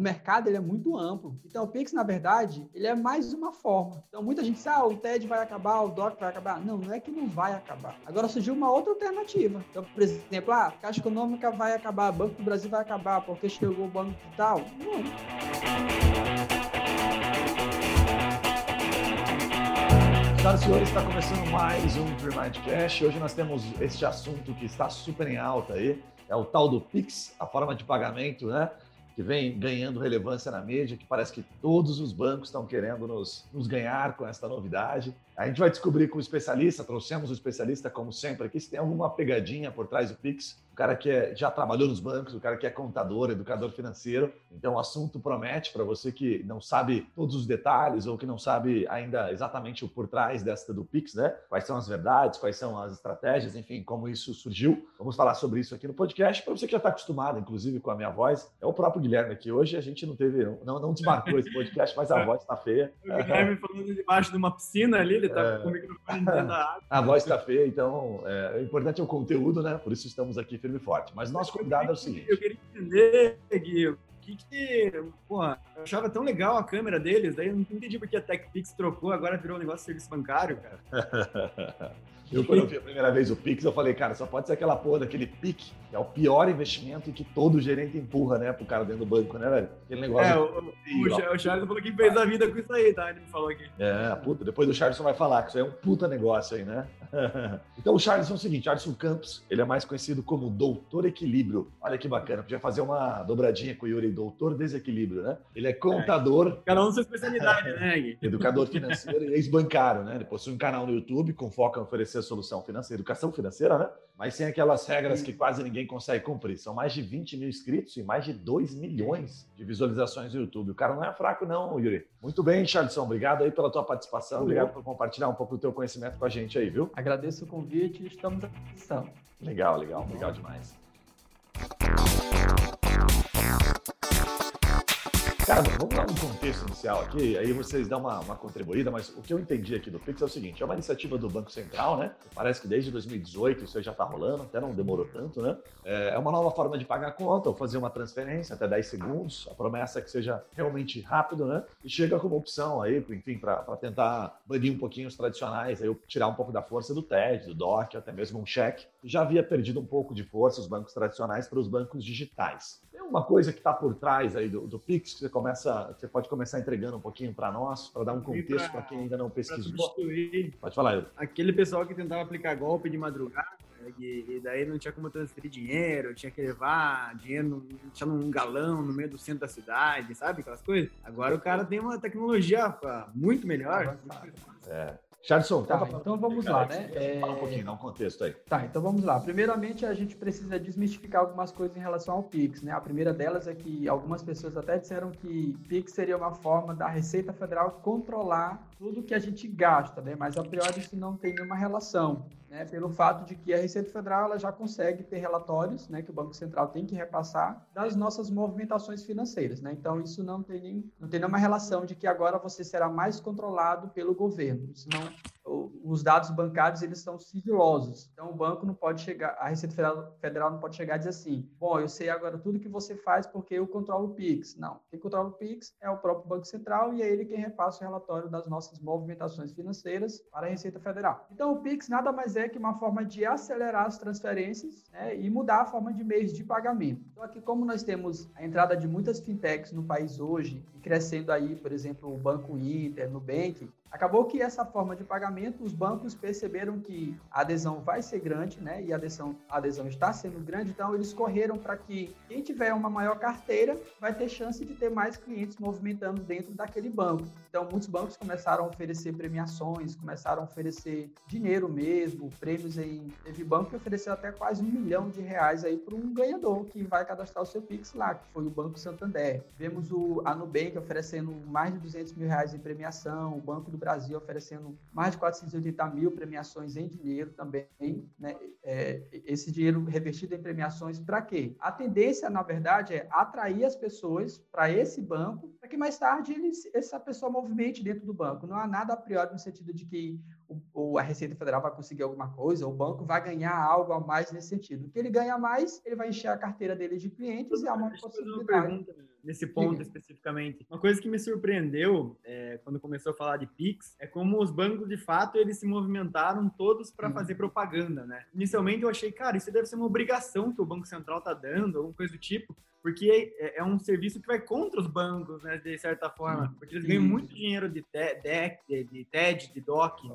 o mercado ele é muito amplo. Então, o Pix, na verdade, ele é mais uma forma. Então, muita gente diz, ah, o TED vai acabar, o DOC vai acabar. Não, não é que não vai acabar. Agora surgiu uma outra alternativa. Então, por exemplo, ah, Caixa Econômica vai acabar, Banco do Brasil vai acabar, porque chegou o Banco Digital. Não. Senhoras e senhores, está começando mais um Mindcast. Hoje nós temos este assunto que está super em alta aí, é o tal do Pix, a forma de pagamento, né? Que vem ganhando relevância na mídia, que parece que todos os bancos estão querendo nos, nos ganhar com essa novidade. A gente vai descobrir com o especialista, trouxemos o especialista, como sempre, aqui, se tem alguma pegadinha por trás do Pix cara que é, já trabalhou nos bancos, o cara que é contador, educador financeiro. Então, o assunto promete para você que não sabe todos os detalhes ou que não sabe ainda exatamente o por trás desta do Pix, né? Quais são as verdades, quais são as estratégias, enfim, como isso surgiu. Vamos falar sobre isso aqui no podcast. Para você que já está acostumado, inclusive, com a minha voz, é o próprio Guilherme aqui. Hoje a gente não teve, não, não desmarcou esse podcast, mas a voz está feia. O Guilherme falando debaixo de uma piscina ali, ele está é... com o microfone dentro da água. A voz está feia, então é, o importante é o conteúdo, né? Por isso estamos aqui firme e forte. Mas nosso convidado é o seguinte. Eu queria entender, Gui, que que. Porra, eu achava tão legal a câmera deles, daí eu não entendi porque a TechPix trocou, agora virou um negócio de serviço bancário, cara. Eu, quando eu vi a primeira vez o Pix, eu falei, cara, só pode ser aquela porra daquele PIC, que é o pior investimento que todo gerente empurra, né, pro cara dentro do banco, né, velho? Aquele negócio. É, o, o, o Charles falou que fez a vida com isso aí, tá? Ele me falou aqui. É, puta, depois o Charles vai falar que isso aí é um puta negócio aí, né? então o Charles é o seguinte, Charles Campos, ele é mais conhecido como Doutor Equilíbrio. Olha que bacana, podia fazer uma dobradinha com o Yuri, Doutor Desequilíbrio, né? Ele é contador. É, cada um sua especialidade, né, Gui? Educador financeiro e ex-bancário, né? Ele possui um canal no YouTube com foco em oferecer solução financeira, educação financeira, né? Mas sem aquelas regras que quase ninguém consegue cumprir. São mais de 20 mil inscritos e mais de 2 milhões de visualizações no YouTube. O cara não é fraco, não, Yuri. Muito bem, Charleston. Obrigado aí pela tua participação. Obrigado por compartilhar um pouco do teu conhecimento com a gente aí, viu? Agradeço o convite e estamos à disposição. Legal, legal. Legal demais. Vamos dar um contexto inicial aqui, aí vocês dão uma, uma contribuída, mas o que eu entendi aqui do Pix é o seguinte: é uma iniciativa do Banco Central, né? Parece que desde 2018 isso já está rolando, até não demorou tanto, né? É, é uma nova forma de pagar a conta ou fazer uma transferência até 10 segundos. A promessa é que seja realmente rápido, né? E chega como opção aí, enfim, para tentar banir um pouquinho os tradicionais, aí tirar um pouco da força do TED, do DOC, até mesmo um cheque. Já havia perdido um pouco de força os bancos tradicionais para os bancos digitais. Tem uma coisa que está por trás aí do, do Pix que você começa, você pode começar entregando um pouquinho para nós, para dar um contexto para quem ainda não pesquisou. Pode falar, eu. Aquele pessoal que tentava aplicar golpe de madrugada, e, e, daí não tinha como transferir dinheiro, tinha que levar dinheiro, tinha num galão no meio do centro da cidade, sabe? Aquelas coisas. Agora o cara tem uma tecnologia muito melhor. É. Charlson, tá, então vamos lá, né? Fala um é, pouquinho, dá um contexto aí. Tá, então vamos lá. Primeiramente, a gente precisa desmistificar algumas coisas em relação ao Pix, né? A primeira delas é que algumas pessoas até disseram que Pix seria uma forma da Receita Federal controlar tudo que a gente gasta, né? Mas a priori isso não tem nenhuma relação né, pelo fato de que a Receita Federal ela já consegue ter relatórios, né, que o Banco Central tem que repassar das nossas movimentações financeiras, né? Então isso não tem nem, não tem nenhuma relação de que agora você será mais controlado pelo governo. Isso não os dados bancários eles são sigilosos. Então o banco não pode chegar, a Receita Federal, Federal não pode chegar e dizer assim: "Bom, eu sei agora tudo que você faz porque eu controlo o Pix". Não, quem controla o Pix é o próprio Banco Central e é ele quem repassa o relatório das nossas movimentações financeiras para a Receita Federal. Então o Pix nada mais é que uma forma de acelerar as transferências né, e mudar a forma de meios de pagamento. Então aqui como nós temos a entrada de muitas fintechs no país hoje e crescendo aí, por exemplo, o Banco Inter, Nubank, Acabou que essa forma de pagamento, os bancos perceberam que a adesão vai ser grande, né? E a adesão, a adesão está sendo grande, então eles correram para que quem tiver uma maior carteira vai ter chance de ter mais clientes movimentando dentro daquele banco. Então, muitos bancos começaram a oferecer premiações, começaram a oferecer dinheiro mesmo, prêmios em. Teve banco que ofereceu até quase um milhão de reais aí para um ganhador que vai cadastrar o seu Pix lá, que foi o Banco Santander. Vemos o, a Nubank oferecendo mais de 200 mil reais em premiação, o Banco do Brasil oferecendo mais de 480 mil premiações em dinheiro também, né? É, esse dinheiro revertido em premiações para quê? A tendência, na verdade, é atrair as pessoas para esse banco, para que mais tarde eles, essa pessoa movimente dentro do banco. Não há nada a priori no sentido de que o, a Receita Federal vai conseguir alguma coisa, o banco vai ganhar algo a mais nesse sentido. O que ele ganha mais, ele vai encher a carteira dele de clientes e há uma possibilidade. Nesse ponto Sim. especificamente. Uma coisa que me surpreendeu é, quando começou a falar de Pix é como os bancos, de fato, eles se movimentaram todos para fazer propaganda, né? Inicialmente eu achei, cara, isso deve ser uma obrigação que o Banco Central tá dando, alguma coisa do tipo, porque é, é, um serviço que vai contra os bancos, né, de certa forma, porque eles ganham muito dinheiro de, TED, de, de TED, de DOC,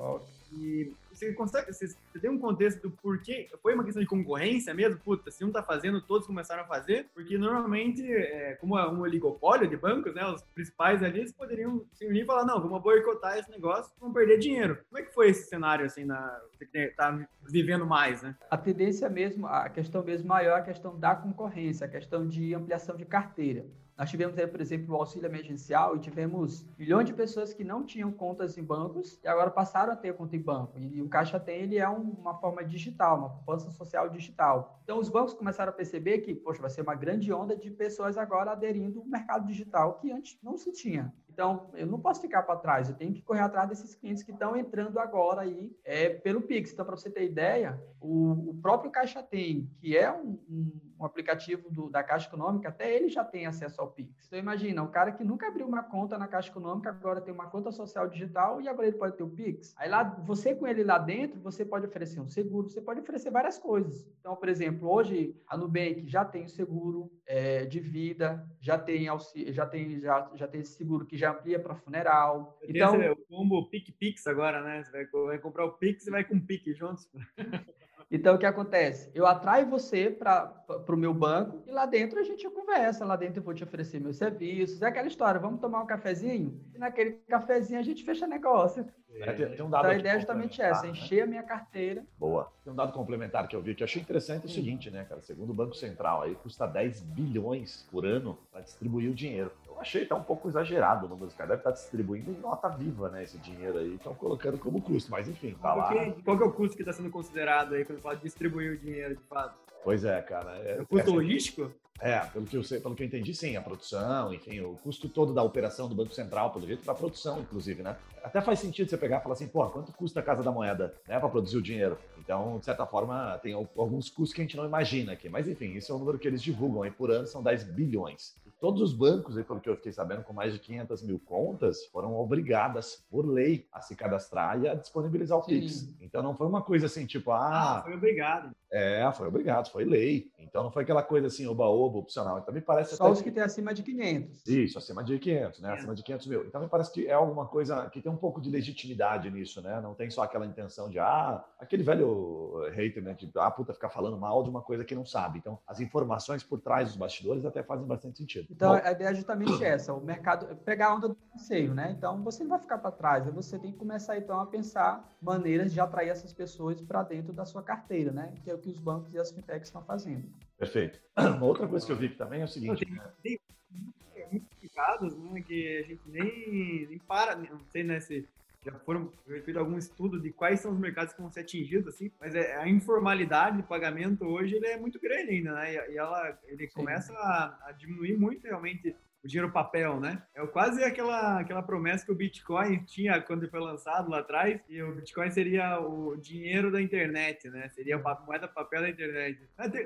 e você consegue, você, você, tem um contexto do porquê, foi uma questão de concorrência mesmo? Puta, se um tá fazendo, todos começaram a fazer, porque normalmente, é, como é um oligopólio de bancos, né, os principais ali, eles poderiam se unir e falar, não, vamos boicotar esse negócio, vamos perder dinheiro. Como é que foi esse cenário, assim, na, você tá vivendo mais, né? A tendência mesmo, a questão mesmo maior é a questão da concorrência, a questão de ampliação de carteira. Nós tivemos aí, por exemplo, o auxílio emergencial e tivemos milhões de pessoas que não tinham contas em bancos e agora passaram a ter conta em banco. E, o Caixa Tem ele é um, uma forma digital, uma poupança social digital. Então os bancos começaram a perceber que, poxa, vai ser uma grande onda de pessoas agora aderindo ao mercado digital que antes não se tinha. Então, eu não posso ficar para trás, eu tenho que correr atrás desses clientes que estão entrando agora aí é, pelo Pix. Então, para você ter ideia, o, o, próprio Caixa Tem, que é um, um, um aplicativo do, da Caixa Econômica, até ele já tem acesso ao Pix. Então, imagina, um cara que nunca abriu uma conta na Caixa Econômica, agora tem uma conta social digital e agora ele pode ter o Pix. Aí lá, você com ele lá dentro, você pode oferecer um seguro, você pode oferecer várias coisas. Então, por exemplo, hoje a Nubank já tem o seguro é, de vida, já tem, já tem já, já tem esse seguro que já amplia para funeral. Então, o combo Pic Pix agora, né? Você vai, vai comprar o Pix e vai com o Pique juntos. Então, o que acontece? Eu atraio você para o meu banco e lá dentro a gente conversa. Lá dentro eu vou te oferecer meus serviços. É aquela história, vamos tomar um cafezinho? E naquele cafezinho a gente fecha negócio. É, tem, tem um dado então, a ideia é justamente essa, né? encher a minha carteira. Boa. Tem um dado complementar que eu vi que eu achei interessante é o seguinte, né, cara? Segundo o Banco Central, aí custa 10 bilhões por ano para distribuir o dinheiro. Eu achei até um pouco exagerado o número dos caras. Deve estar distribuindo em nota viva, né? Esse dinheiro aí. Estão colocando como custo, mas enfim, tá lá. Qual que é o custo que está sendo considerado aí quando fala de distribuir o dinheiro de fato? Pois é, cara. É, é o custo é, logístico? É, pelo que, eu sei, pelo que eu entendi, sim, a produção, enfim, o custo todo da operação do Banco Central, pelo jeito, para a produção, inclusive, né? Até faz sentido você pegar e falar assim, pô, quanto custa a Casa da Moeda, né, para produzir o dinheiro? Então, de certa forma, tem alguns custos que a gente não imagina aqui. Mas, enfim, isso é o número que eles divulgam aí por ano, são 10 bilhões. Todos os bancos, pelo que eu fiquei sabendo, com mais de 500 mil contas, foram obrigadas, por lei, a se cadastrar e a disponibilizar o. Pix. Então não foi uma coisa assim, tipo, ah. ah foi obrigado. É, foi obrigado, foi lei. Então não foi aquela coisa assim, oba-oba, opcional. Então me parece. Só os que têm acima de 500. Isso, acima de 500, né? É. Acima de 500 mil. Então me parece que é alguma coisa que tem um pouco de legitimidade nisso, né? Não tem só aquela intenção de, ah, aquele velho hater, né? De, ah, puta, ficar falando mal de uma coisa que não sabe. Então as informações por trás dos bastidores até fazem bastante sentido. Então Bom, a ideia é justamente essa: o mercado, pegar a onda do passeio, né? Então você não vai ficar para trás, você tem que começar então a pensar maneiras de atrair essas pessoas para dentro da sua carteira, né? Que é o que os bancos e as fintechs estão fazendo. Perfeito. Uma outra coisa que eu vi que também é o seguinte. Tem, né? tem muitos casos né, que a gente nem, nem para, não sei né, se já foram feito algum estudo de quais são os mercados que vão ser atingidos, assim, mas é, a informalidade de pagamento hoje ele é muito grande ainda, né? E, ela, ele Sim. começa a, a, diminuir muito realmente o dinheiro papel, né? É quase aquela, aquela promessa que o Bitcoin tinha quando ele foi lançado lá atrás, e o Bitcoin seria o dinheiro da internet, né? Seria a moeda papel da internet.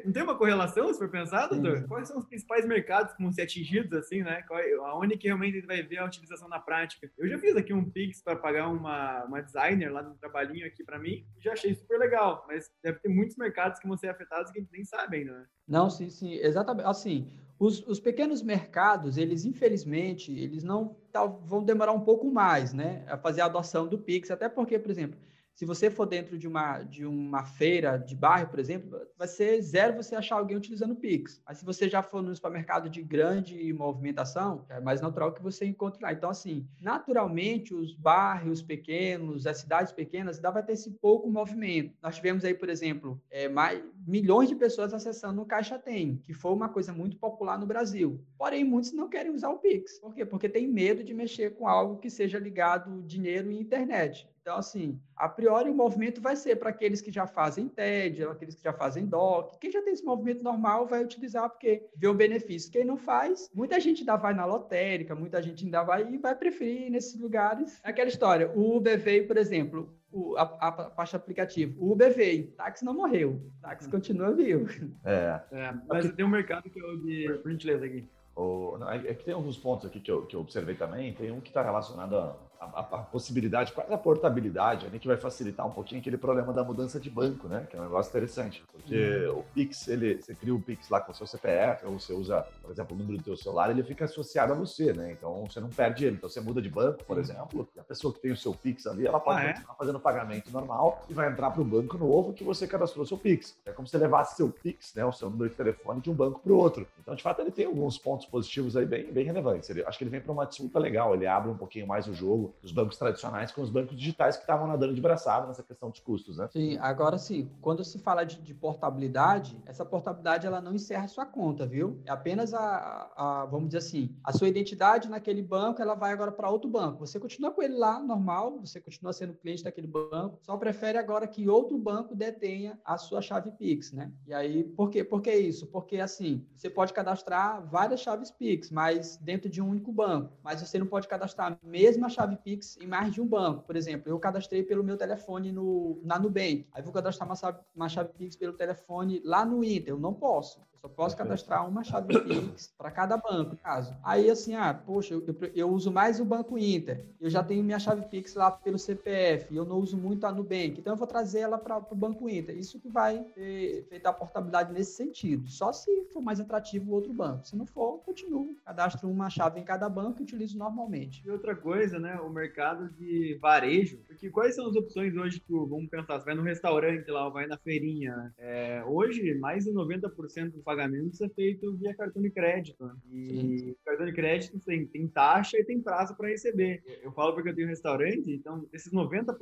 Não tem uma correlação, se for pensar, doutor? Quais são os principais mercados que vão ser atingidos, assim, né? Aonde que realmente ele vai ver a utilização na prática? Eu já fiz aqui um Pix para pagar uma, uma designer lá no trabalhinho aqui para mim, e já achei super legal, mas deve ter muitos mercados que vão ser afetados que a gente nem sabe ainda, né? Não, sim, sim, exatamente. Assim, os, os, pequenos mercados, eles infelizmente, eles não tá, vão demorar um pouco mais, né, a fazer a adoção do Pix, até porque, por exemplo, se você for dentro de uma, de uma feira de bairro, por exemplo, vai ser zero você achar alguém utilizando o Pix. Mas se você já for no supermercado de grande movimentação, é mais natural que você encontre lá. Então, assim, naturalmente, os bairros pequenos, as cidades pequenas, ainda vai ter esse pouco movimento. Nós tivemos aí, por exemplo, é, mais, milhões de pessoas acessando o Caixa Tem, que foi uma coisa muito popular no Brasil. Porém, muitos não querem usar o Pix. Por quê? Porque tem medo de mexer com algo que seja ligado dinheiro e internet. Então, assim, a priori o movimento vai ser para aqueles que já fazem TED, aqueles que já fazem DOC. Quem já tem esse movimento normal vai utilizar porque vê o benefício. Quem não faz, muita gente ainda vai na lotérica, muita gente ainda vai e vai preferir nesses lugares. É aquela história, o Uber veio, por exemplo, o, a, a, parte aplicativo. O Uber veio, táxi não morreu, táxi continua vivo. É. é mas tem um mercado que eu de... Por gentileza aqui. O, é que tem alguns pontos aqui que eu, que eu observei também. Tem um que está relacionado a a, a, possibilidade, quase a portabilidade, que vai facilitar um pouquinho aquele problema da mudança de banco, né? Que é um negócio interessante. Porque uhum. o Pix, ele, você cria o Pix lá com o seu CPF, ou você usa, por exemplo, o número do seu celular, ele fica associado a você, né? Então você não perde ele. Então você muda de banco, por exemplo, e a pessoa que tem o seu Pix ali, ela pode ah, é? continuar fazendo pagamento normal e vai entrar para o banco novo que você cadastrou seu Pix. É como se você levasse seu Pix, né? O seu número de telefone de um banco para o outro. Então, de fato, ele tem alguns pontos positivos aí bem, bem relevantes. Ele, acho que ele vem para uma disputa legal, ele abre um pouquinho mais o jogo dos bancos tradicionais com os bancos digitais que estavam nadando de braçada nessa questão dos custos, né? Sim, agora sim, quando se fala de, de portabilidade, essa portabilidade ela não encerra sua conta, viu? É apenas a, a, vamos dizer assim, a sua identidade naquele banco, ela vai agora para outro banco. Você continua com ele lá, normal, você continua sendo cliente daquele banco, só prefere agora que outro banco detenha a sua chave Pix, né? E aí, por quê? Por que isso? Porque assim, você pode cadastrar várias chaves Pix, mas dentro de um único banco, mas você não pode cadastrar a mesma chave Pix em mais de um banco. Por exemplo, eu cadastrei pelo meu telefone no, na Nubank. Aí vou cadastrar uma uma chave Pix pelo telefone lá no Inter. Eu não posso. Só posso cadastrar uma chave Pix para cada banco, caso. Aí, assim, ah, poxa, eu, eu, eu, uso mais o Banco Inter. Eu já tenho minha chave Pix lá pelo CPF. Eu não uso muito a Nubank. Então, eu vou trazer ela para o Banco Inter. Isso que vai ter, feito a portabilidade nesse sentido. Só se for mais atrativo o outro banco. Se não for, continuo. Cadastro uma chave em cada banco e utilizo normalmente. E outra coisa, né? O mercado de varejo. Porque quais são as opções hoje que, vamos pensar, você vai no restaurante lá, ou vai na feirinha. É, hoje, mais de 90% dos pagamentos é feito via cartão de crédito. Né? E Sim. cartão de crédito tem, tem taxa e tem prazo para receber. Eu falo porque eu tenho um restaurante, então desses 90%,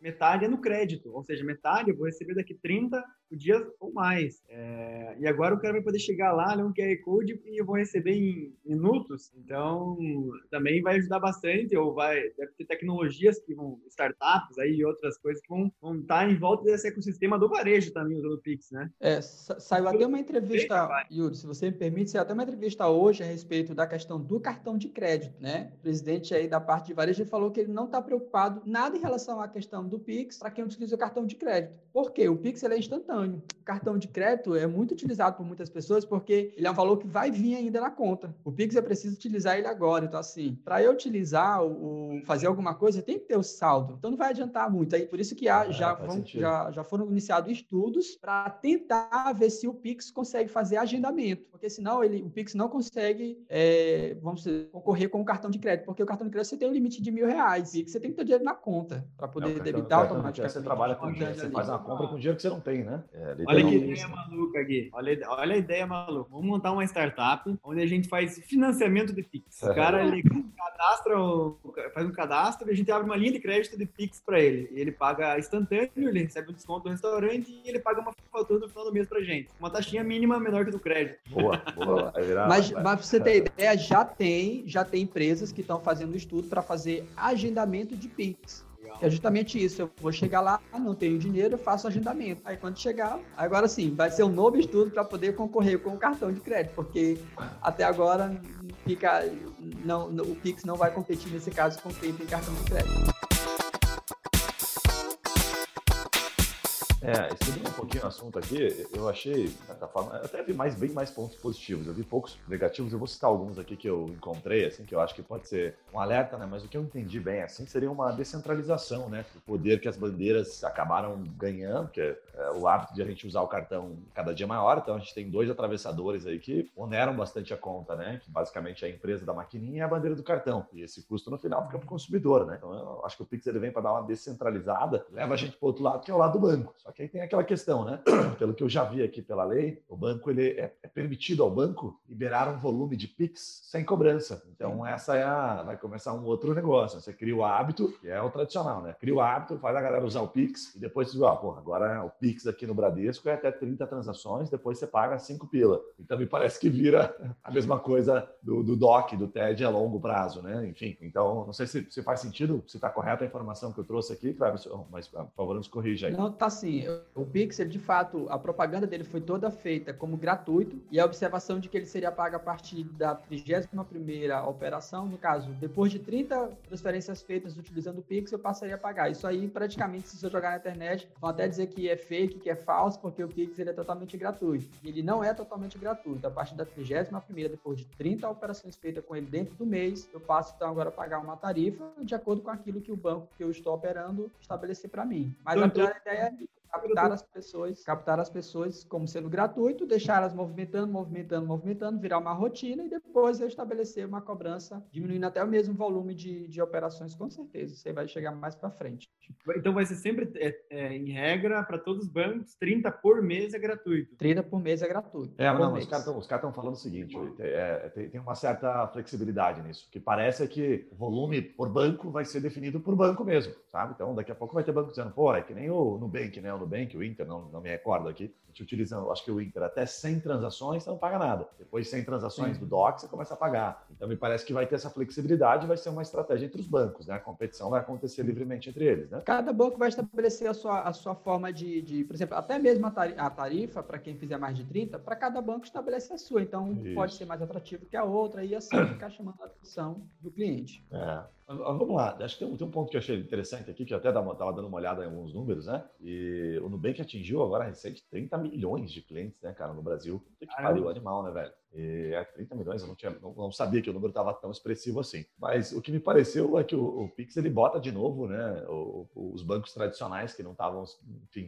metade é no crédito. Ou seja, metade eu vou receber daqui 30 dias ou mais. É, e agora o cara vai poder chegar lá, ler um QR Code e eu vou receber em minutos. Então, também vai ajudar bastante, ou vai deve ter tecnologias que vão, startups aí e outras coisas que vão, vão estar em volta desse ecossistema do varejo também usando o Pix, né? É, saiu até uma entrevista entrevista, Yuri, se você me permite, até uma entrevista hoje a respeito da questão do cartão de crédito, né? O presidente aí da parte de varejo falou que ele não está preocupado nada em relação à questão do Pix para quem utiliza o cartão de crédito. Por quê? O Pix ele é instantâneo. O cartão de crédito é muito utilizado por muitas pessoas porque ele é um valor que vai vir ainda na conta. O Pix é preciso utilizar ele agora. Então, assim, para eu utilizar o, fazer alguma coisa, tem que ter o saldo. Então, não vai adiantar muito. Aí, por isso que há, já, vão, já, já foram iniciados estudos para tentar ver se o Pix consegue fazer agendamento, porque senão ele, o Pix não consegue, é, vamos dizer, concorrer com o cartão de crédito, porque o cartão de crédito você tem um limite de mil reais, Pix você tem que ter dinheiro na conta para poder não, debitar automaticamente. Você trabalha com dinheiro, você faz uma compra com dinheiro que você não tem, né? É, olha que ideia maluca aqui, olha, olha a ideia maluca. Vamos montar uma startup onde a gente faz financiamento de Pix. O cara ele cadastra, faz um cadastro e a gente abre uma linha de crédito de Pix para ele. E ele paga instantâneo, ele recebe um desconto no restaurante e ele paga uma fatura no final do mês pra gente. Uma taxinha mínima menor que do crédito. Boa, boa. Virar, mas, mas pra você ter ideia, já tem, já tem empresas que estão fazendo estudo para fazer agendamento de Pix. É justamente isso. Eu vou chegar lá, não tenho dinheiro, eu faço agendamento. Aí quando chegar, agora sim, vai ser um novo estudo para poder concorrer com o cartão de crédito, porque até agora fica, não, o Pix não vai competir nesse caso com quem tem cartão de crédito. É, estudando um pouquinho o assunto aqui, eu achei, de certa forma, até vi mais, bem mais pontos positivos. Eu vi poucos negativos, eu vou citar alguns aqui que eu encontrei, assim, que eu acho que pode ser um alerta, né? Mas o que eu entendi bem, assim, seria uma descentralização, né? O poder que as bandeiras acabaram ganhando, que é, é o hábito de a gente usar o cartão cada dia maior. Então, a gente tem dois atravessadores aí que oneram bastante a conta, né? Que basicamente é a empresa da maquininha e a bandeira do cartão. E esse custo no final fica para o consumidor, né? Então, eu acho que o Pix ele vem para dar uma descentralizada, leva a gente para outro lado, que é o lado do banco. Só que aí tem aquela questão, né? Pelo que eu já vi aqui pela lei, o banco ele é, é permitido ao banco liberar um volume de Pix sem cobrança. Então essa é a vai começar um outro negócio. Você cria o hábito, que é o tradicional, né? Cria o hábito, faz a galera usar o Pix e depois você diz, ah, porra, agora o Pix aqui no Bradesco é até 30 transações, depois você paga 5 pila. Então me parece que vira a mesma coisa do, do DOC, do TED a longo prazo, né? Enfim, então não sei se, se faz sentido, se está correta a informação que eu trouxe aqui, mas por favor nos corrija aí. Não, tá sim assim, o Pix, ele, de fato, a propaganda dele foi toda feita como gratuito e a observação de que ele seria pago a partir da 31ª operação, no caso, depois de 30 transferências feitas utilizando o Pix, eu passaria a pagar. Isso aí, praticamente, se você jogar na internet, vão até dizer que é fake, que é falso, porque o Pix ele é totalmente gratuito. Ele não é totalmente gratuito. A partir da 31ª, depois de 30 operações feitas com ele dentro do mês, eu passo, então, agora a pagar uma tarifa de acordo com aquilo que o banco que eu estou operando estabelecer para mim. Mas então, a ideia é captar as pessoas, captar as pessoas como sendo gratuito, deixá-las movimentando, movimentando, movimentando, virar uma rotina e depois eu estabelecer uma cobrança, diminuindo até o mesmo volume de, de operações, com certeza. Você vai chegar mais para frente. Então vai ser sempre, é, é, em regra, para todos os bancos, 30 por mês é gratuito. 30 por mês é gratuito. É, não, mês. os caras estão falando o seguinte, é, tem, tem, uma certa flexibilidade nisso, que parece que o volume por banco vai ser definido por banco mesmo, sabe? Então daqui a pouco vai ter banco dizendo, pô, é que nem o Nubank, né? Nubank, o Inter, não, não me recordo aqui, a gente utiliza, acho que o Inter, até 100 transações você não paga nada. Depois 100 transações Sim. do DOC você começa a pagar. Então me parece que vai ter essa flexibilidade, vai ser uma estratégia entre os bancos, né? A competição vai acontecer livremente entre eles, né? Cada banco vai estabelecer a sua, a sua forma de, de por exemplo, até mesmo a tarifa, para quem fizer mais de 30, para cada banco estabelece a sua. Então Isso. pode ser mais atrativo que a outra e assim ficar chamando a atenção do cliente. É. Vamos lá, acho que tem um, tem um, ponto que eu achei interessante aqui, que eu até estava dando uma olhada em alguns números, né? E o Nubank atingiu agora recente 30 milhões de clientes, né, cara, no Brasil. Que pariu, animal, né, velho? E é 30 milhões, eu não, tinha, não, não sabia que o número estava tão expressivo assim. Mas o que me pareceu é que o, o Pix ele bota de novo né, o, os bancos tradicionais que não estavam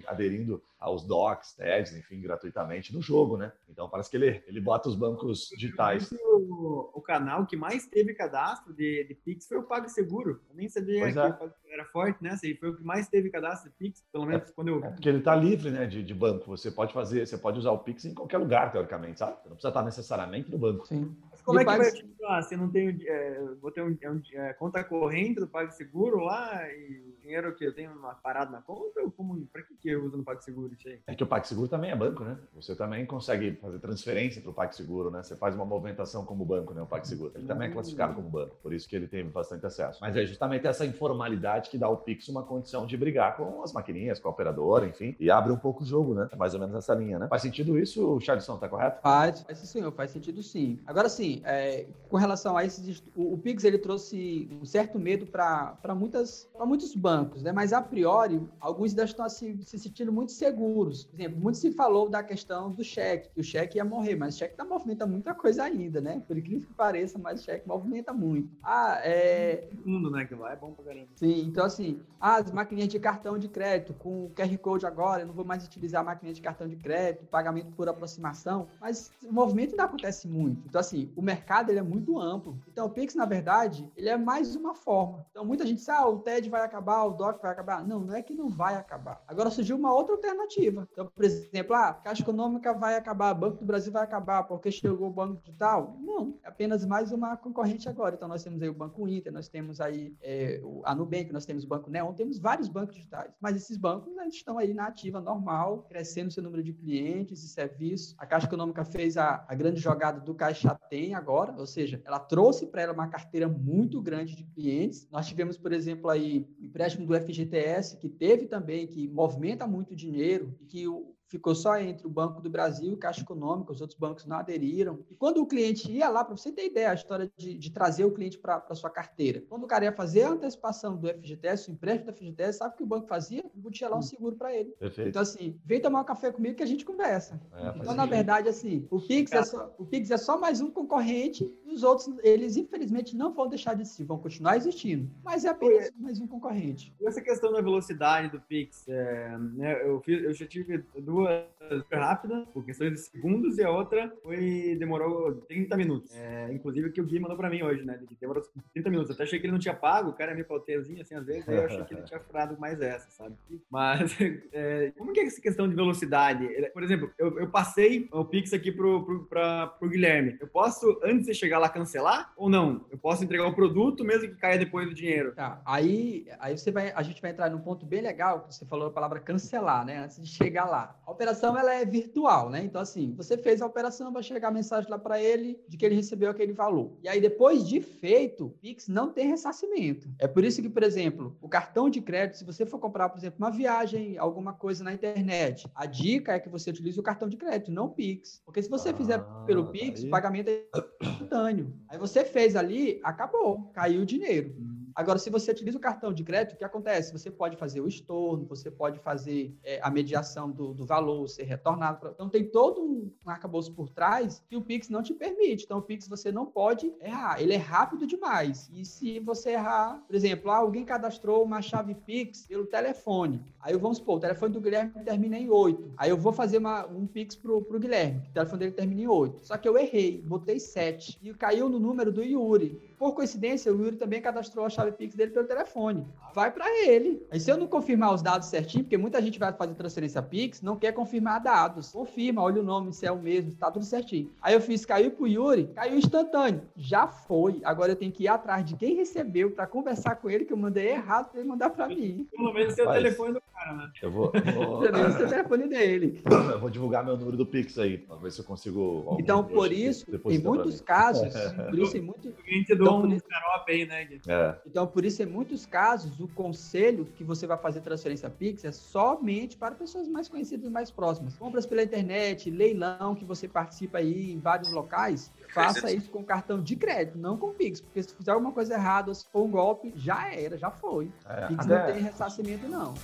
aderindo aos docs, TEDs, enfim, gratuitamente no jogo, né? Então parece que ele, ele bota os bancos digitais. O, o canal que mais teve cadastro de, de Pix foi o PagSeguro. Eu nem sabia que é. era forte, né? Foi o que mais teve cadastro de Pix, pelo menos é, quando eu. É porque ele está livre né, de, de banco. Você pode fazer, você pode usar o Pix em qualquer lugar, teoricamente, sabe? Você não precisa estar necessariamente necessariamente no banco. Sim. Como é que vai utilizar? Se não tem, é, vou ter um, um é, conta corrente do PagSeguro lá e dinheiro que eu tenho parado na conta? Ou como, para que, que eu uso no PagSeguro isso aí? É que o PagSeguro também é banco, né? Você também consegue fazer transferência para o PagSeguro, né? Você faz uma movimentação como banco, né? O PagSeguro. Ele também é classificado como banco, por isso que ele tem bastante acesso. Mas é justamente essa informalidade que dá ao Pix uma condição de brigar com as maquininhas, com a operadora, enfim, e abre um pouco o jogo, né? É mais ou menos essa linha, né? Faz sentido isso, Charleston, tá correto? Faz, faz sim, faz sentido sim. Agora sim, é, com relação a esses, o, o Pix ele trouxe um certo medo para muitos bancos, né? Mas a priori, alguns ainda estão se, se sentindo muito seguros. Por exemplo, muito se falou da questão do cheque, que o cheque ia morrer, mas o cheque tá movimenta muita coisa ainda, né? Por incrível que pareça, mas o cheque movimenta muito. Ah, é. Mundo, né? Que lá é bom pra caramba. Sim, então assim, as maquininhas de cartão de crédito, com o QR Code agora, eu não vou mais utilizar a maquininha de cartão de crédito, pagamento por aproximação, mas o movimento ainda acontece muito. Então, assim, o mercado ele é muito amplo. Então, o Pix, na verdade, ele é mais uma forma. Então, muita gente diz, ah, o TED vai acabar, o DOC vai acabar. Não, não é que não vai acabar. Agora surgiu uma outra alternativa. Então, por exemplo, ah, Caixa Econômica vai acabar, Banco do Brasil vai acabar porque chegou o Banco Digital. Não, é apenas mais uma concorrente agora. Então, nós temos aí o Banco Inter, nós temos aí é, a Nubank, nós temos o Banco Neon, temos vários bancos digitais. Mas esses bancos eles estão aí na ativa normal, crescendo seu número de clientes e serviços. A Caixa Econômica fez a, a grande jogada do Caixa Tem agora, ou seja, ela trouxe para ela uma carteira muito grande de clientes. Nós tivemos, por exemplo, aí empréstimo do FGTS, que teve também, que movimenta muito dinheiro, e que o, ficou só entre o Banco do Brasil e o Caixa Econômica, os outros bancos não aderiram. E quando o cliente ia lá, para você ter ideia, a história de, de trazer o cliente para a sua carteira. Quando o cara ia fazer a antecipação do FGTS, o empréstimo do FGTS, sabe o que o banco fazia? Botia lá um seguro para ele. Perfeito. Então, assim, vem tomar um café comigo que a gente conversa. É, então, na verdade, assim, o Pix, é só, o Pix é só mais um concorrente e os outros, eles, infelizmente, não vão deixar de existir, vão continuar existindo. Mas é apenas mais um concorrente. Essa questão da velocidade do Pix, é, né, eu, fiz, eu já tive duas duas super rápidas, por questões de segundos, e a outra foi demorou 30 minutos. É, inclusive o que o Gui mandou pra mim hoje, né? Demorou 30 minutos. Eu até achei que ele não tinha pago, o cara é meio pauteuzinho assim, às vezes, aí eu achei que ele tinha furado mais essa, sabe? Mas é, como que é essa questão de velocidade? Por exemplo, eu, eu passei o Pix aqui pro, pro, pra, pro Guilherme. Eu posso, antes de chegar lá, cancelar ou não? Eu posso entregar o produto mesmo que caia depois do dinheiro? Tá, aí, aí você vai, a gente vai entrar num ponto bem legal, que você falou a palavra cancelar, né? Antes de chegar lá. A operação ela é virtual, né? Então, assim, você fez a operação, vai chegar a mensagem lá para ele de que ele recebeu aquele valor. E aí, depois de feito, o Pix não tem ressarcimento. É por isso que, por exemplo, o cartão de crédito, se você for comprar, por exemplo, uma viagem, alguma coisa na internet, a dica é que você utilize o cartão de crédito, não o Pix. Porque se você ah, fizer pelo Pix, aí. o pagamento é instantâneo. Aí você fez ali, acabou, caiu o dinheiro. Agora, se você utiliza o cartão de crédito, o que acontece? Você pode fazer o estorno, você pode fazer é, a mediação do, do, valor ser retornado. Pra... Então, tem todo um arcabouço por trás que o Pix não te permite. Então, o Pix você não pode errar. Ele é rápido demais. E se você errar, por exemplo, ah, alguém cadastrou uma chave Pix pelo telefone. Aí vamos supor, o telefone do Guilherme termina em 8. Aí eu vou fazer uma, um Pix pro, pro Guilherme, o telefone dele termina em 8. Só que eu errei, botei 7. E caiu no número do Yuri. Por coincidência, o Yuri também cadastrou a chave Pix dele pelo telefone. Vai para ele. Aí se eu não confirmar os dados certinho, porque muita gente vai fazer transferência Pix, não quer confirmar dados. Confirma, olha o nome, se é o mesmo, tá tudo certinho. Aí eu fiz, caiu pro Yuri, caiu instantâneo. Já foi. Agora eu tenho que ir atrás de quem recebeu para conversar com ele, que eu mandei errado para ele mandar para mim. Pelo menos o telefone do cara, né? Eu vou. vou... Pelo menos o telefone dele. Eu vou divulgar meu número do Pix aí, para ver se eu consigo. Então, por isso, em muitos casos, por isso, em muitos. Então, por isso, bem, né, é. Então, por isso, em muitos casos, o conselho que você vai fazer transferência Pix é somente para pessoas mais conhecidas mais próximas. Compras pela internet, leilão que você participa aí em vários locais, faça isso com cartão de crédito, não com Pix, porque se fizer alguma coisa errada, se for um golpe, já era, já foi. É, Pix até... não tem ressarcimento, não.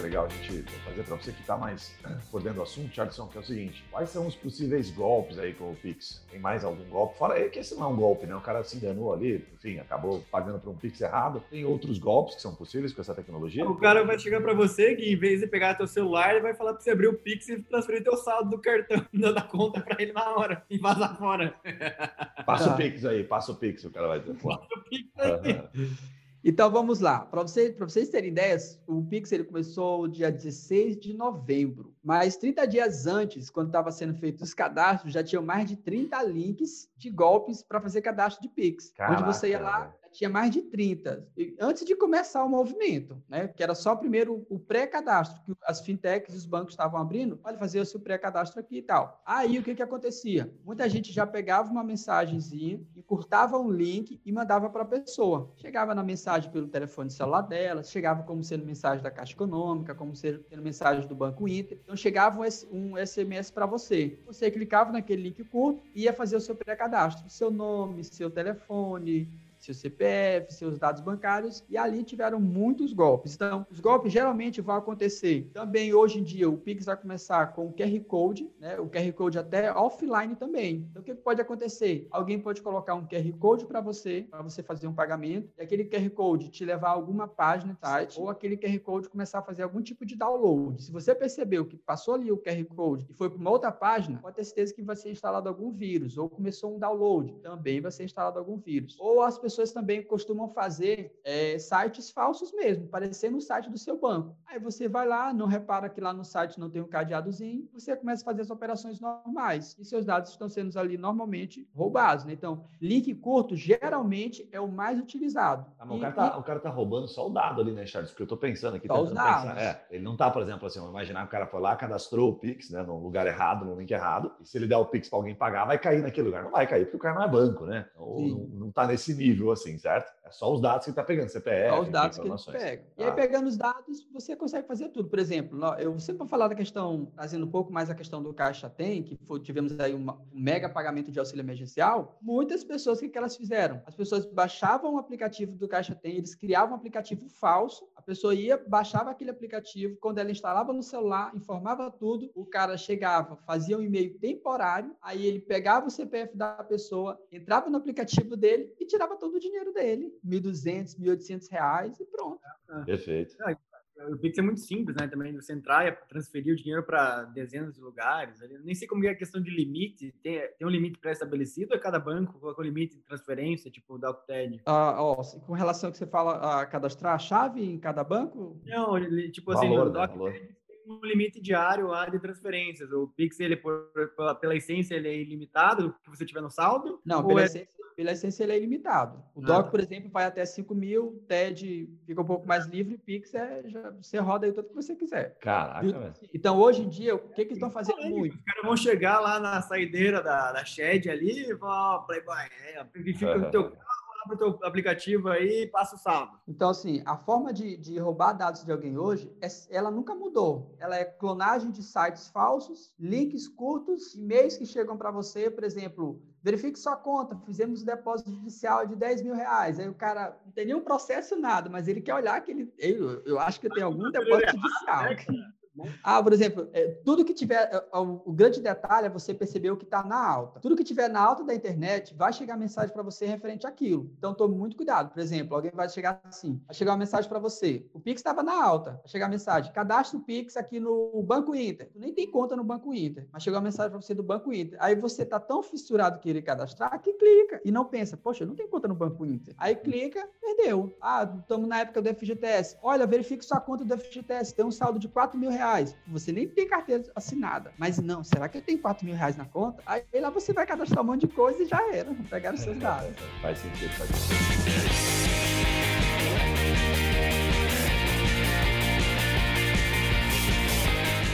Que é legal a gente fazer para você que está mais por dentro do assunto, Charleston, que é o seguinte: quais são os possíveis golpes aí com o Pix? Tem mais algum golpe? Fora aí que esse não é um golpe, né? O cara se enganou ali, enfim, acabou pagando para um Pix errado. Tem outros golpes que são possíveis com essa tecnologia? O cara vai chegar para você que, em vez de pegar teu celular, ele vai falar para você abrir o Pix e transferir teu saldo do cartão da conta para ele na hora e vazar fora. Passa o Pix aí, passa o Pix, o cara vai dizer. Passa o Pix aí. Então vamos lá. Para vocês, vocês terem ideias, o Pix ele começou dia 16 de novembro. Mas 30 dias antes, quando estava sendo feito os cadastros, já tinham mais de 30 links de golpes para fazer cadastro de Pix. Caraca, onde você ia lá, tinha mais de 30, antes de começar o movimento, né? Que era só primeiro o pré-cadastro, que as fintechs e os bancos estavam abrindo, pode fazer o seu pré-cadastro aqui e tal. Aí o que que acontecia? Muita gente já pegava uma mensagenzinha, encurtava um link e mandava para a pessoa. Chegava na mensagem pelo telefone celular dela, chegava como sendo mensagem da Caixa Econômica, como sendo mensagem do Banco Inter. Então chegava um SMS para você. Você clicava naquele link curto e ia fazer o seu pré-cadastro, seu nome, seu telefone, seu CPF, seus dados bancários, e ali tiveram muitos golpes. Então, os golpes geralmente vão acontecer também hoje em dia. O Pix vai começar com o QR Code, né? O QR Code até offline também. Então, o que pode acontecer? Alguém pode colocar um QR Code para você, para você fazer um pagamento, e aquele QR Code te levar a alguma página site, ou aquele QR Code começar a fazer algum tipo de download. Se você percebeu que passou ali o QR Code e foi para uma outra página, pode ter certeza que vai ser instalado algum vírus, ou começou um download, também vai ser instalado algum vírus. Ou as pessoas pessoas também costumam fazer é, sites falsos mesmo, parecendo o site do seu banco. Aí você vai lá, não repara que lá no site não tem um cadeadozinho, você começa a fazer as operações normais e seus dados estão sendo ali normalmente roubados. Né? Então, link curto geralmente é o mais utilizado. Ah, e, o, cara tá, e... o, cara tá, roubando só o dado ali, né, Charles? Porque eu estou pensando aqui, só os dados. Pensar, é, ele não tá, por exemplo, assim, imaginar que o cara foi lá, cadastrou o Pix, né, no lugar errado, no link errado, e se ele der o Pix para alguém pagar, vai cair naquele lugar. Não vai cair, porque o cara não é banco, né? Ou não, não tá nesse nível nível assim, certo? É só os dados que está pegando, CPF. Só os dados que ele pega. E aí, ah. pegando os dados, você consegue fazer tudo. Por exemplo, eu sempre vou falar da questão, trazendo um pouco mais a questão do Caixa Tem, que foi, tivemos aí uma, um mega pagamento de auxílio emergencial. Muitas pessoas, o que, que elas fizeram? As pessoas baixavam o aplicativo do Caixa Tem, eles criavam um aplicativo falso, a pessoa ia, baixava aquele aplicativo, quando ela instalava no celular, informava tudo, o cara chegava, fazia um e-mail temporário, aí ele pegava o CPF da pessoa, entrava no aplicativo dele e tirava todo o dinheiro dele, 1.200, 1.800 reais e pronto. Perfeito. o Pix é muito simples, né? Também você entrar e transferir o dinheiro para dezenas de lugares. Eu nem sei como é a questão de limite. Tem, tem um limite pré-estabelecido ou é cada banco com limite de transferência, tipo o da Octed? Ah, ó, com relação ao que você fala, a cadastrar a chave em cada banco? Não, tipo assim, valor, no né? tem um limite diário lá de transferências. O Pix, ele, por, pela, pela essência, ele é ilimitado, que você tiver no saldo? Não, pela é... essência pela essência, ele é ilimitado. O DOC, ah. por exemplo, vai até 5 mil, TED fica um pouco mais livre, Pix é, já, você roda aí o tanto que você quiser. Caraca, Então, hoje em dia, o que que estão fazendo muito? Os caras vão chegar lá na saideira da, da Shed ali e vão, Playboy, é, fica no teu carro, abre o teu aplicativo aí e passa o saldo. Então, assim, a forma de, de roubar dados de alguém hoje, é, ela nunca mudou. Ela é clonagem de sites falsos, links curtos, e-mails que chegam para você, por exemplo, verifique sua conta, fizemos um depósito judicial de 10 mil reais. Aí o cara não tem nenhum processo, nada, mas ele quer olhar que ele. Eu, eu acho que tem algum depósito judicial. Né, ah, por exemplo, é, tudo que tiver. É, é, o, grande detalhe é você perceber o que está na alta. Tudo que tiver na alta da internet vai chegar mensagem para você referente àquilo. Então, tome muito cuidado. Por exemplo, alguém vai chegar assim: vai chegar uma mensagem para você. O Pix estava na alta. Vai chegar a mensagem: cadastre o Pix aqui no Banco Inter. Nem tem conta no Banco Inter, mas chegou uma mensagem para você do Banco Inter. Aí você está tão fissurado que ele cadastrar que clica e não pensa: poxa, não tenho conta no Banco Inter. Aí clica, perdeu. Ah, estamos na época do FGTS. Olha, verifique sua conta do FGTS. Tem um saldo de 4 mil reais. Você nem tem carteira assinada. Mas não, será que eu tenho 4 mil reais na conta? Aí lá você vai cadastrar um monte de coisa e já era. Pegaram os seus dados. Faz sentido, faz sentido.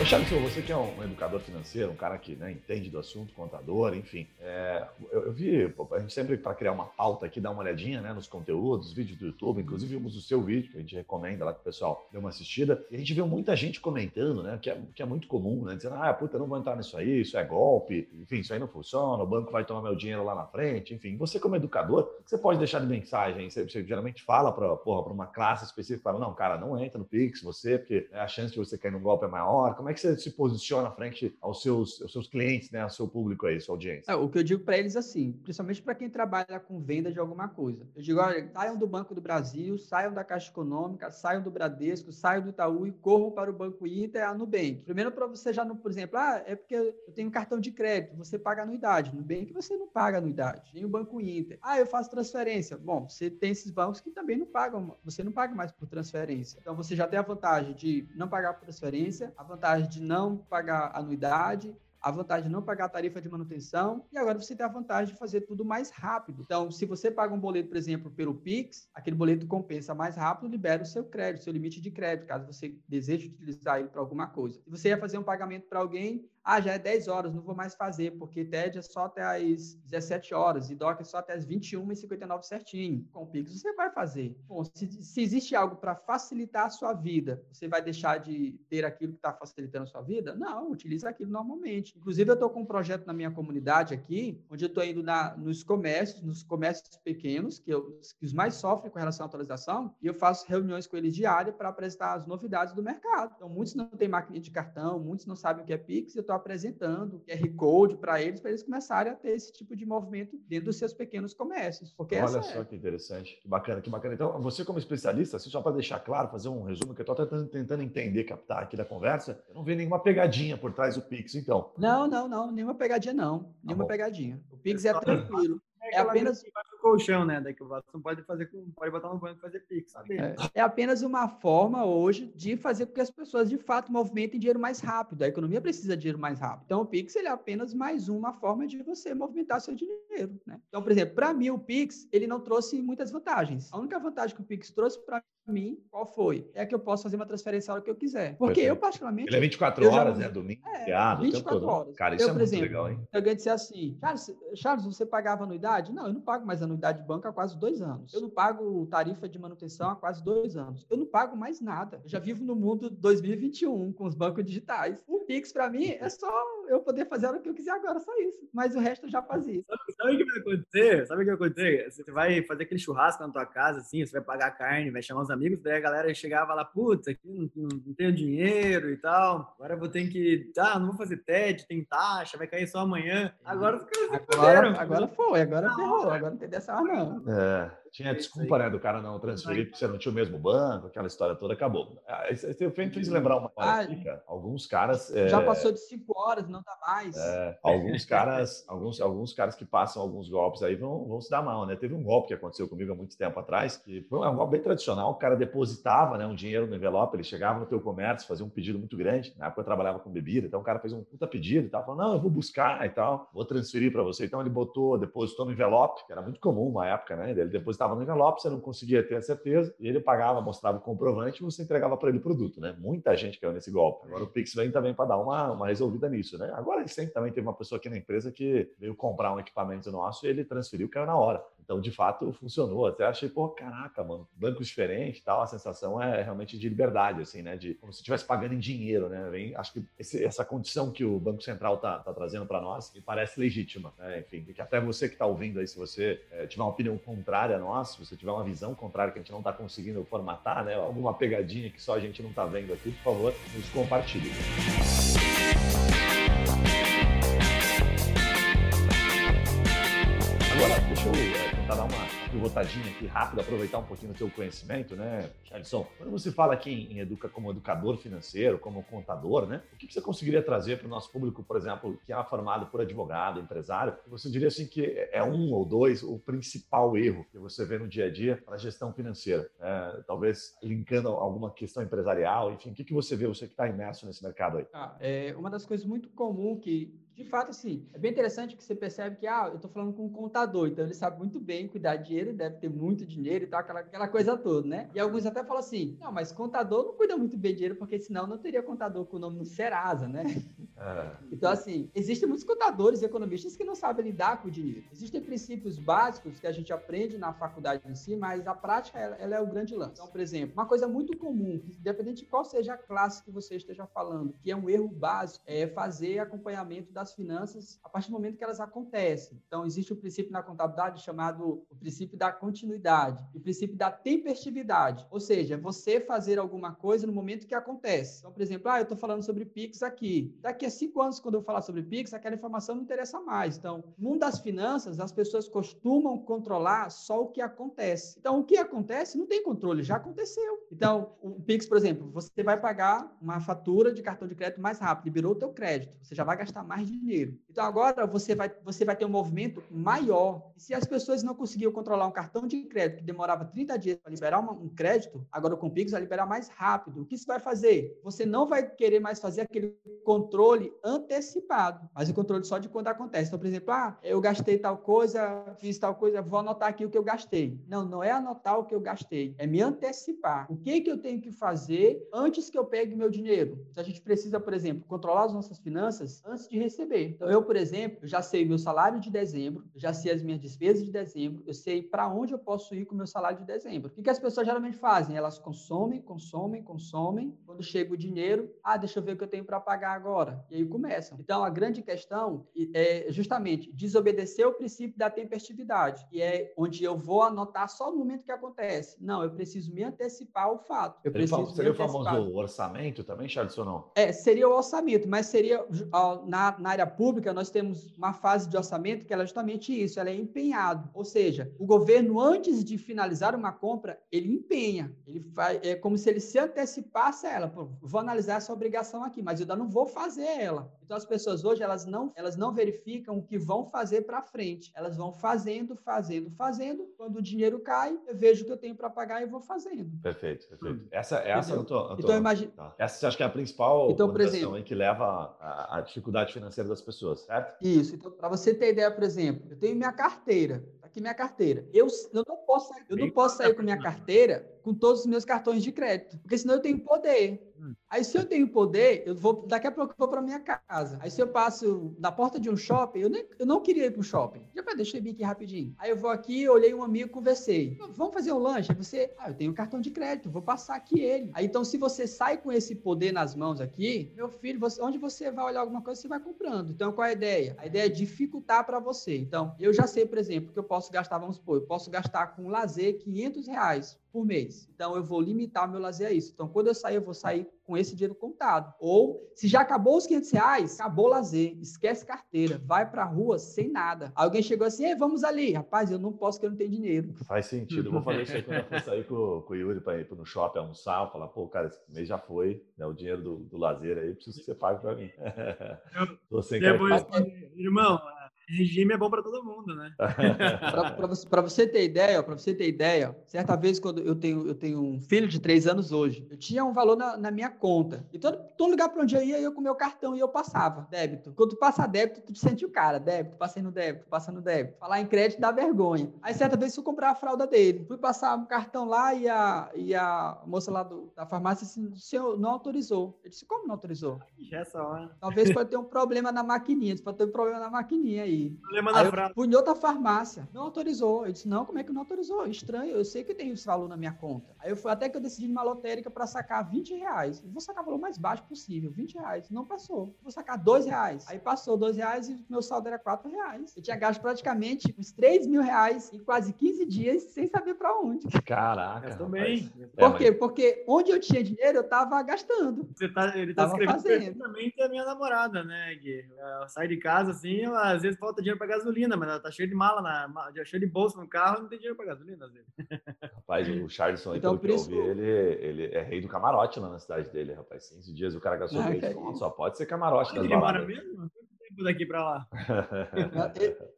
Charles, você que é um educador financeiro, um cara que né, entende do assunto, contador, enfim. É, eu, eu, vi, a gente sempre, para criar uma pauta aqui, dá uma olhadinha né, nos conteúdos, vídeos do YouTube, inclusive vimos o seu vídeo, que a gente recomenda lá que o pessoal dê uma assistida. E a gente viu muita gente comentando, né, que é, que é muito comum, né, dizendo, ah, puta, não vou entrar nisso aí, isso é golpe, enfim, isso aí não funciona, o banco vai tomar meu dinheiro lá na frente, enfim. Você, como educador, você pode deixar de mensagem, você, você geralmente fala para uma classe específica, fala, não, cara, não entra no Pix, você, porque a chance de você cair no golpe é maior. Como é que você se posiciona frente aos seus, aos seus clientes, né, ao seu público aí, sua audiência? É, o que eu digo para eles assim, principalmente para quem trabalha com venda de alguma coisa. Eu digo, olha, saiam do Banco do Brasil, saiam da Caixa Econômica, saiam do Bradesco, saiam do Itaú e corram para o Banco Inter a Nubank. Primeiro para você já, não, por exemplo, ah, é porque eu tenho cartão de crédito, você paga anuidade. Nubank você não paga anuidade, nem o Banco Inter. Ah, eu faço transferência. Bom, você tem esses bancos que também não pagam, você não paga mais por transferência. Então você já tem a vantagem de não pagar por transferência, a vantagem de não pagar anuidade, a vantagem de não pagar a tarifa de manutenção e agora você tem a vantagem de fazer tudo mais rápido. Então, se você paga um boleto, por exemplo, pelo Pix, aquele boleto compensa mais rápido, libera o seu crédito, seu limite de crédito, caso você deseje utilizar ele para alguma coisa. Se você ia fazer um pagamento para alguém, ah, já é 10 horas, não vou mais fazer, porque TED é só até as 17 horas e DOC é só até as 21h59 certinho. Com o Pix você vai fazer. Bom, se, se existe algo para facilitar a sua vida, você vai deixar de ter aquilo que está facilitando a sua vida? Não, utilize aquilo normalmente. Inclusive, eu estou com um projeto na minha comunidade aqui, onde eu estou indo na, nos comércios, nos comércios pequenos, que, eu, que os mais sofrem com relação à atualização, e eu faço reuniões com eles diárias para apresentar as novidades do mercado. Então, muitos não têm máquina de cartão, muitos não sabem o que é Pix, eu estou apresentando QR Code para eles, para eles começarem a ter esse tipo de movimento dentro dos seus pequenos comércios. Porque Olha só é... que interessante, que bacana, que bacana. Então, você como especialista, assim, só para deixar claro, fazer um resumo que eu estou tentando, tentando entender, captar aqui da conversa, eu não vi nenhuma pegadinha por trás do Pix, então. Não, não, não, nenhuma pegadinha não, nenhuma tá pegadinha. O Pix é tranquilo. É, é apenas colchão, né? Daqui o Watson pode fazer com, pode botar no banco e fazer Pix. É, é, apenas uma forma hoje de fazer com que as pessoas de fato movimentem dinheiro mais rápido. A economia precisa de dinheiro mais rápido. Então o Pix ele é apenas mais uma forma de você movimentar seu dinheiro, né? Então, por exemplo, para mim o Pix ele não trouxe muitas vantagens. A única vantagem que o Pix trouxe para mim, qual foi? É que eu posso fazer uma transferência a hora que eu quiser. Porque eu, particularmente. Ele é 24 horas, né? Domingo, é, feriado, 24 todo. horas. Cara, isso eu, é por muito exemplo, legal, hein? Eu ganhei dizer assim, Charles, Charles, você pagava anuidade? Não, eu não pago mais anuidade de banco há quase dois anos. Eu não pago tarifa de manutenção há quase dois anos. Eu não pago mais nada. Eu já vivo no mundo 2021 com os bancos digitais. O Pix, para mim, é só eu poder fazer o que eu quiser agora, só isso. Mas o resto eu já fazia. Sabe, sabe o que vai acontecer? Sabe o que vai acontecer? Você vai fazer aquele churrasco na tua casa, assim, você vai pagar carne, vai chamar os amigos, daí a galera chegava lá, putz, aqui não, não, não, tenho dinheiro e tal, agora eu vou ter que, ah, não vou fazer TED, tem taxa, vai cair só amanhã. Agora os caras agora, agora foi, agora ferrou, agora não tem dessa não. É. Tinha desculpa, né, do cara não transferir porque você não tinha o mesmo banco, aquela história toda acabou. Ah, isso fez lembrar uma Ah, aqui, cara. Alguns caras. Já é, passou de cinco horas, não dá mais. é, alguns caras, alguns, alguns caras que passam alguns golpes aí vão, vão se dar mal, né? Teve um golpe que aconteceu comigo há muito tempo atrás, que foi um golpe bem tradicional. O cara depositava né, um dinheiro no envelope, ele chegava no teu comércio, fazia um pedido muito grande. Na época eu trabalhava com bebida, então o cara fez um puta pedido e tal, falou: não, eu vou buscar e tal, vou transferir para você. Então ele botou, depositou no envelope, que era muito comum uma época, né? Ele depositava no envelope, você não conseguia ter a certeza, e ele pagava, mostrava o comprovante e você entregava para ele o produto, né? Muita gente caiu nesse golpe. Agora o Pix vem também para dar uma, uma resolvida nisso, né? Agora sempre também teve uma pessoa aqui na empresa que veio comprar um equipamento nosso e ele transferiu, caiu na hora. Então, de fato, funcionou. Até achei, pô, caraca, mano, bancos diferentes tal, a sensação é realmente de liberdade, assim, né? De como se estivesse pagando em dinheiro, né? Vem, acho que esse- essa condição que o Banco Central tá, tá trazendo para nós me parece legítima, né? Enfim, que até você que está ouvindo aí, se você eh, tiver uma opinião contrária a nós, se você tiver uma visão contrária que a gente não está conseguindo formatar, né? Alguma pegadinha que só a gente não está vendo aqui, por favor, nos compartilhe. Deixa eu tentar dar uma pivotadinha aqui rápida, aproveitar um pouquinho do teu conhecimento, né, Charlison? Quando você fala aqui em, educa como educador financeiro, como contador, né? O que, você conseguiria trazer para o nosso público, por exemplo, que é formado por advogado, empresário? Você diria assim que é um ou dois o principal erro que você vê no dia a dia para a gestão financeira? né? talvez linkando alguma questão empresarial, enfim, o que, que você vê, você que está imerso nesse mercado aí? Tá, é uma das coisas muito comum que, de fato, assim, é bem interessante que você percebe que, ah, eu estou falando com um contador, então ele sabe muito bem cuidar de dinheiro, deve ter muito dinheiro e tal, aquela, aquela coisa toda, né? E alguns até falam assim, não, mas contador não cuida muito bem de dinheiro, porque senão não teria contador com o nome no Serasa, né? É, Então, assim, existem muitos contadores e economistas que não sabem lidar com o dinheiro. Existem princípios básicos que a gente aprende na faculdade em si, mas a prática, ela, ela é o grande lance. Então, por exemplo, uma coisa muito comum, independente de qual seja a classe que você esteja falando, que é um erro básico, é fazer acompanhamento das finanças a partir do momento que elas acontecem. Então, existe o princípio na contabilidade chamado o princípio da continuidade, o princípio da tempestividade, ou seja, você fazer alguma coisa no momento que acontece. Então, por exemplo, ah, eu estou falando sobre Pix aqui. Daqui a cinco anos, quando eu falar sobre Pix, aquela informação não interessa mais. Então, no mundo das finanças, as pessoas costumam controlar só o que acontece. Então, o que acontece não tem controle, já aconteceu. Então, o Pix, por exemplo, você vai pagar uma fatura de cartão de crédito mais rápido, liberou o teu crédito, você já vai gastar mais dinheiro. Então, agora você vai, você vai ter um movimento maior. E se as pessoas não conseguiam controlar um cartão de crédito que demorava 30 dias para liberar uma- um crédito, agora com o Pix vai liberar mais rápido. O que isso vai fazer? Você não vai querer mais fazer aquele controle antecipado, mas o controle só de quando acontece. Então, por exemplo, ah, eu gastei tal coisa, fiz tal coisa, vou anotar aqui o que eu gastei. Não, não é anotar o que eu gastei, é me antecipar. O que que eu tenho que fazer antes que eu pegue meu dinheiro? Então, a gente precisa, por exemplo, controlar as nossas finanças antes de receber. Então, eu, por exemplo, já sei meu salário de dezembro, já sei as minhas despesas de dezembro, eu sei para onde eu posso ir com o meu salário de dezembro. O que, que as pessoas geralmente fazem? Elas consomem, consomem, consomem. Quando chega o dinheiro, ah, deixa eu ver o que eu tenho para pagar agora. E aí começam. Então, a grande questão é justamente desobedecer o princípio da tempestividade, que é onde eu vou anotar só no momento que acontece. Não, eu preciso me antecipar ao fato. Eu Seria, o preciso seria o famoso orçamento também, Charles, ou não? É, seria o orçamento, mas seria na, na área pública nós temos uma fase de orçamento que ela é justamente isso, ela é empenhado. Ou seja, o governo antes de finalizar uma compra, ele empenha, ele faz, é como se ele se antecipasse a ela. Pô, vou analisar essa obrigação aqui, mas eu ainda não vou fazer ela. Então as pessoas hoje elas não, elas não verificam o que vão fazer para frente. Elas vão fazendo, fazendo, fazendo. Quando o dinheiro cai, eu vejo o que eu tenho para pagar e vou fazendo. Perfeito, perfeito. Essa, essa Entendeu? eu tô, eu tô- Então imagina, tá. Essa você acha que é a principal Então, por exemplo- que leva à, à dificuldade financeira das pessoas, certo? Isso. Então, para você ter ideia, por exemplo, eu tenho minha carteira. Tá aqui minha carteira. Eu, eu não posso, sair- eu não posso sair com minha carteira com todos os meus cartões de crédito, porque senão eu tenho poder. Hum. Aí se eu tenho poder, eu vou daqui a pouco eu vou para minha casa. Aí se eu passo na porta de um shopping, eu, nem, eu não queria ir para o shopping. Já vai, deixa eu vir aqui rapidinho. Aí eu vou aqui, olhei um amigo, conversei. Vamos fazer um lanche? Aí você, ah, eu tenho um cartão de crédito, vou passar aqui ele. Aí então se você sai com esse poder nas mãos aqui, meu filho, você- onde você vai olhar alguma coisa, você vai comprando. Então qual é a ideia? A ideia é dificultar para você. Então eu já sei, por exemplo, que eu posso gastar, vamos supor, eu posso gastar com lazer 500 reais por mês. Então, eu vou limitar meu lazer a isso. Então, quando eu sair, eu vou sair com esse dinheiro contado. Ou, se já acabou os 500 reais, acabou o lazer, esquece carteira, vai pra rua sem nada. Alguém chegou assim, vamos ali. Rapaz, eu não posso porque eu não tenho dinheiro. Faz sentido. Eu vou fazer isso aí quando eu for sair com, com o Yuri para ir no shopping almoçar. Falar, pô, cara, esse mês já foi, né? O dinheiro do, do lazer aí, preciso que você pague para mim. Eu, Tô sem Depois, irmão, regime é bom para todo mundo, né? para você, você, ter ideia, para você ter ideia, certa vez quando eu tenho, eu tenho um filho de três anos hoje, eu tinha um valor na, na minha conta. E todo, todo lugar para onde eu ia, eu com meu cartão e eu passava débito. Quando tu passa débito, tu sente o cara, débito, passei no débito, passando no débito. Falar em crédito dá vergonha. Aí certa vez fui comprar a fralda dele. Fui passar um cartão lá e a, e a moça lá do, da farmácia disse, o senhor não autorizou. Eu disse, como não autorizou? Já é hora. Talvez pode ter um problema na maquininha. Pode ter um problema na maquininha aí aí. Problema aí eu fui em outra farmácia, não autorizou. Eu disse, não, como é que não autorizou? Estranho, eu sei que tem esse valor na minha conta. Aí eu fui até que eu decidi numa lotérica para sacar 20 reais. Eu vou sacar o valor mais baixo possível, 20 reais. Não passou. Vou sacar 2 reais. Aí passou 2 reais e meu saldo era 4 reais. Eu tinha gasto praticamente uns 3 mil reais em quase 15 dias sem saber para onde. Caraca. Eu também. Por é, quê? Mas... Porque onde eu tinha dinheiro, eu tava gastando. Você tá, ele tá tava escrevendo perfeitamente a minha namorada, né, Gui? Ela sai de casa assim, ela, às vezes falta dinheiro para gasolina, mas ela tá cheia de mala, na, já cheia de bolsa no carro, não tem dinheiro para gasolina. Rapaz, o Charleston, então, pelo que eu ouvi, ele, ele é rei do camarote lá na cidade dele, rapaz. 15 dias o cara gastou ah, só pode ser camarote ele mora mesmo? Tempo daqui para lá.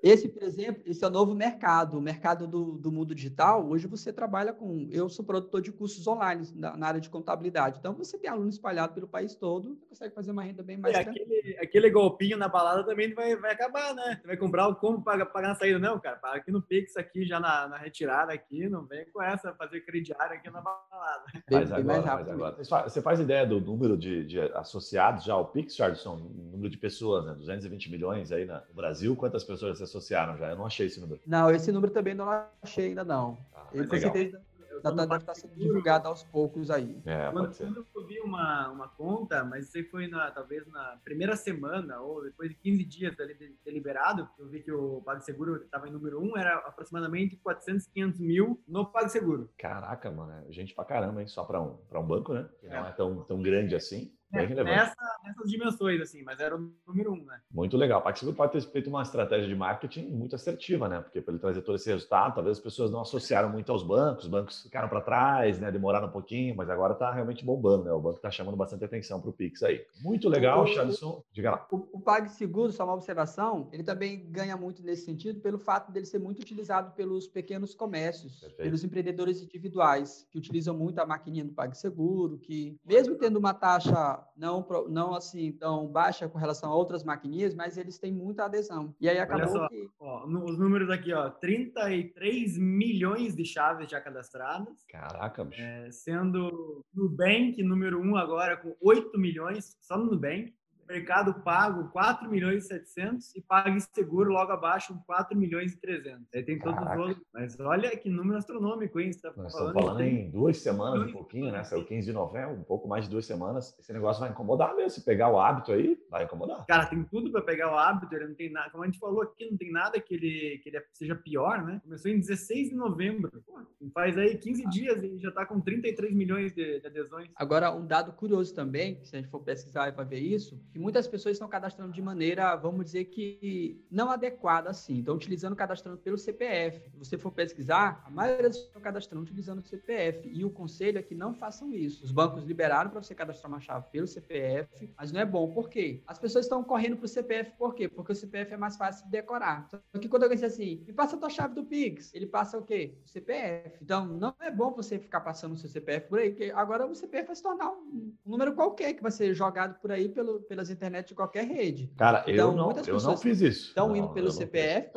esse, por exemplo, esse é o novo mercado, o mercado do, do mundo digital. Hoje você trabalha com. Eu sou produtor de cursos online na, na área de contabilidade. Então você tem aluno espalhado pelo país todo, consegue fazer uma renda bem mais. É, aquele, aquele golpinho na balada também vai, vai acabar, né? Você vai comprar o como pagar, pagar na saída, não, cara. Paga aqui no Pix, aqui já na, na retirada, aqui, não vem com essa, fazer crediário aqui na balada. Mas agora, mas agora. Você faz ideia do número de, de associados já ao Pix, Charleston? número de pessoas, né? 200 220 milhões aí no Brasil. Quantas pessoas se associaram já? Eu não achei esse número. Não, esse número também não achei ainda não. Ah, Ele com certeza deve estar sendo divulgado aos poucos aí. É, quando, quando, eu vi uma, uma conta, mas isso aí foi na, talvez na primeira semana ou depois de 15 dias deliberado, eu vi que o PagSeguro estava em número 1, era aproximadamente 400, 500 mil no PagSeguro. Caraca, mano, é gente pra caramba, hein? Só para um, um banco, né? Que não é tão, tão grande assim. É, nessa, nessas dimensões, assim, mas era o número um, né? Muito legal. O PagSeguro pode ter feito uma estratégia de marketing muito assertiva, né? Porque para ele trazer todo esse resultado, talvez as pessoas não associaram muito aos bancos, os bancos ficaram para trás, né? Demoraram um pouquinho, mas agora está realmente bombando, né? O banco está chamando bastante atenção para o Pix aí. Muito legal, Charleston. Diga lá. O, o PagSeguro, só uma observação, ele também ganha muito nesse sentido pelo fato dele ser muito utilizado pelos pequenos comércios, Perfeito. pelos empreendedores individuais, que utilizam muito a maquininha do PagSeguro, que mesmo tendo uma taxa não, não assim tão baixa com relação a outras maquininhas, mas eles têm muita adesão. E aí acabou só, que... Ó, os números aqui, ó, 33 milhões de chaves já cadastradas. Caraca, bicho. É, sendo Nubank número um agora com 8 milhões, só no Nubank. Mercado Pago 4 milhões e 700 e PagSeguro logo abaixo 4 milhões e 300. Aí tem todos Caraca. os outros. Mas olha que número astronômico, hein? Você tá Nós falando, estamos falando em duas semanas, um pouquinho, né? Saiu 15 de novembro, um pouco mais de duas semanas. Esse negócio vai incomodar mesmo. Se pegar o hábito aí, vai incomodar. Cara, tem tudo para pegar o hábito. Ele não tem nada. Como a gente falou aqui, não tem nada que ele, que ele seja pior, né? Começou em 16 de novembro. Pô, faz aí 15 ah. dias e já tá com 33 milhões de, de adesões. Agora, um dado curioso também, se a gente for pesquisar para ver isso, que muitas pessoas estão cadastrando de maneira, vamos dizer que não adequada assim. Estão utilizando cadastrando pelo CPF. Se você for pesquisar, a maioria estão cadastrando utilizando o CPF. E o conselho é que não façam isso. Os bancos liberaram para você cadastrar uma chave pelo CPF, mas não é bom. Por quê? As pessoas estão correndo para o CPF, por quê? Porque o CPF é mais fácil de decorar. Só que quando alguém diz assim, me passa a tua chave do Pix, ele passa o quê? O CPF. Então, não é bom você ficar passando o seu CPF por aí, porque agora o CPF vai se tornar um, um número qualquer que vai ser jogado por aí pelo, pelas internet de qualquer rede. Cara, então, eu, não, eu não fiz isso. Estão indo pelo CPF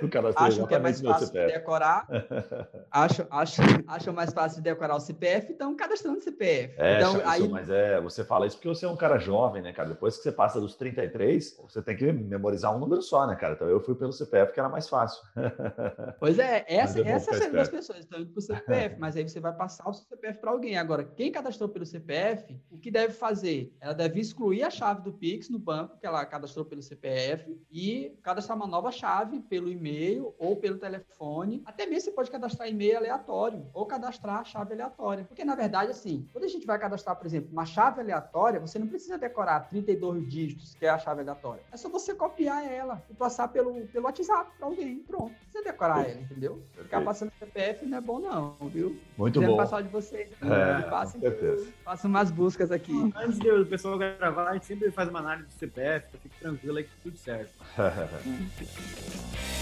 porque acham que é mais fácil de decorar. acham, acham, acham mais fácil de decorar o CPF, então cadastrando o CPF. É, então, aí... mas é, você fala isso porque você é um cara jovem, né, cara? Depois que você passa dos 33, você tem que memorizar um número só, né, cara? Então eu fui pelo CPF que era mais fácil. Pois é, essa, é essa é a das pessoas estão indo para o CPF, mas aí você vai passar o CPF para alguém. Agora, quem cadastrou pelo CPF, o que deve fazer? Ela deve excluir a chave do do Pix no banco, que ela cadastrou pelo CPF, e cadastrar uma nova chave pelo e-mail ou pelo telefone. Até mesmo você pode cadastrar e-mail aleatório ou cadastrar chave aleatória. Porque, na verdade, assim, quando a gente vai cadastrar, por exemplo, uma chave aleatória, você não precisa decorar 32 dígitos, que é a chave aleatória. É só você copiar ela e passar pelo, pelo WhatsApp para alguém. Pronto. Você decorar ela, entendeu? Ficar passando CPF não é bom, não, viu? Muito bom. passar de vocês. É, façam, façam umas buscas aqui. Antes do pessoal gravar, a gente sempre faz uma análise do CPF, fique tranquilo aí que tudo certo.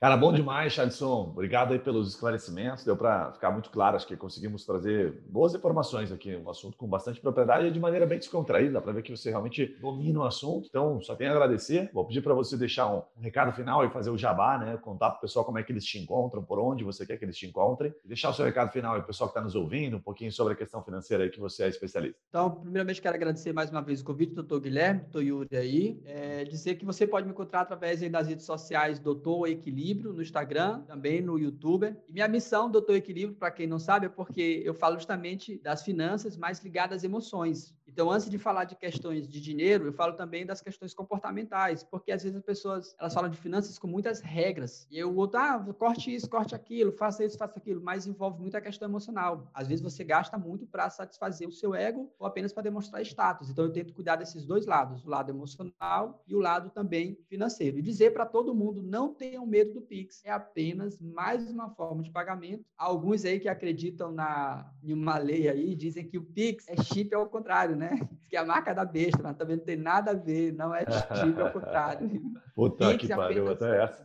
Cara, bom demais, Chadson. Obrigado aí pelos esclarecimentos. Deu para ficar muito claro. Acho que conseguimos trazer boas informações aqui. Um assunto com bastante propriedade e de maneira bem descontraída. Dá para ver que você realmente domina o assunto. Então, só tenho a agradecer. Vou pedir para você deixar um, recado final e fazer o jabá, né? Contar para o pessoal como é que eles te encontram, por onde você quer que eles te encontrem. E deixar o seu recado final aí para o pessoal que está nos ouvindo, um pouquinho sobre a questão financeira aí que você é especialista. Então, primeiramente, quero agradecer mais uma vez o convite do Dr. Guilherme, Dr. Yuri aí. É, dizer que você pode me encontrar através das redes sociais Doutor Equilíbrio, no Instagram também no YouTube. E minha missão, Doutor Equilíbrio, para quem não sabe, é porque eu falo justamente das finanças mais ligadas às emoções. Então, antes de falar de questões de dinheiro, eu falo também das questões comportamentais, porque às vezes as pessoas elas falam de finanças com muitas regras. E eu outro, ah, corte isso, corte aquilo, faça isso, faça aquilo, mas envolve muita questão emocional. Às vezes você gasta muito para satisfazer o seu ego ou apenas para demonstrar status. Então, eu tento cuidar desses dois lados, o lado emocional e o lado também financeiro. E dizer para todo mundo, não tenham medo do Pix, é apenas mais uma forma de pagamento. Alguns aí que acreditam na, em uma lei aí dizem que o Pix é chip ao contrário, né? Que é a marca da besta, mas também não tem nada a ver, não é chip ao contrário. Puta Pix que pariu, até essa.